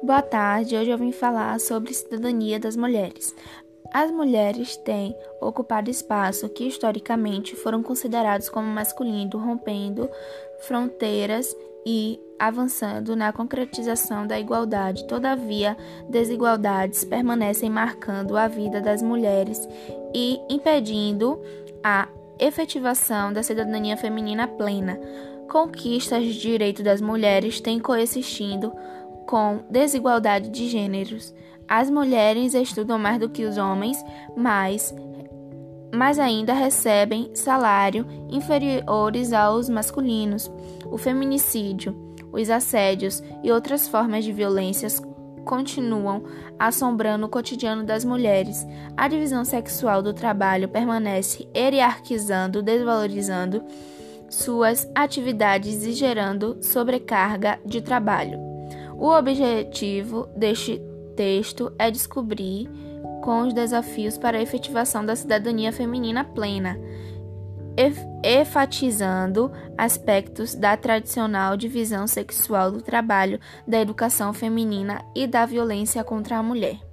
Boa tarde, hoje eu vim falar sobre cidadania das mulheres. As mulheres têm ocupado espaço que historicamente foram considerados como masculino, rompendo fronteiras e avançando na concretização da igualdade. Todavia, desigualdades permanecem marcando a vida das mulheres e impedindo a efetivação da cidadania feminina plena. Conquistas de direito das mulheres têm coexistindo com desigualdade de gêneros. As mulheres estudam mais do que os homens, mas, mas ainda recebem salário inferiores aos masculinos. O feminicídio, os assédios e outras formas de violências continuam assombrando o cotidiano das mulheres. A divisão sexual do trabalho permanece hierarquizando, desvalorizando suas atividades e gerando sobrecarga de trabalho. O objetivo deste texto é descobrir com os desafios para a efetivação da cidadania feminina plena, enfatizando aspectos da tradicional divisão sexual do trabalho, da educação feminina e da violência contra a mulher.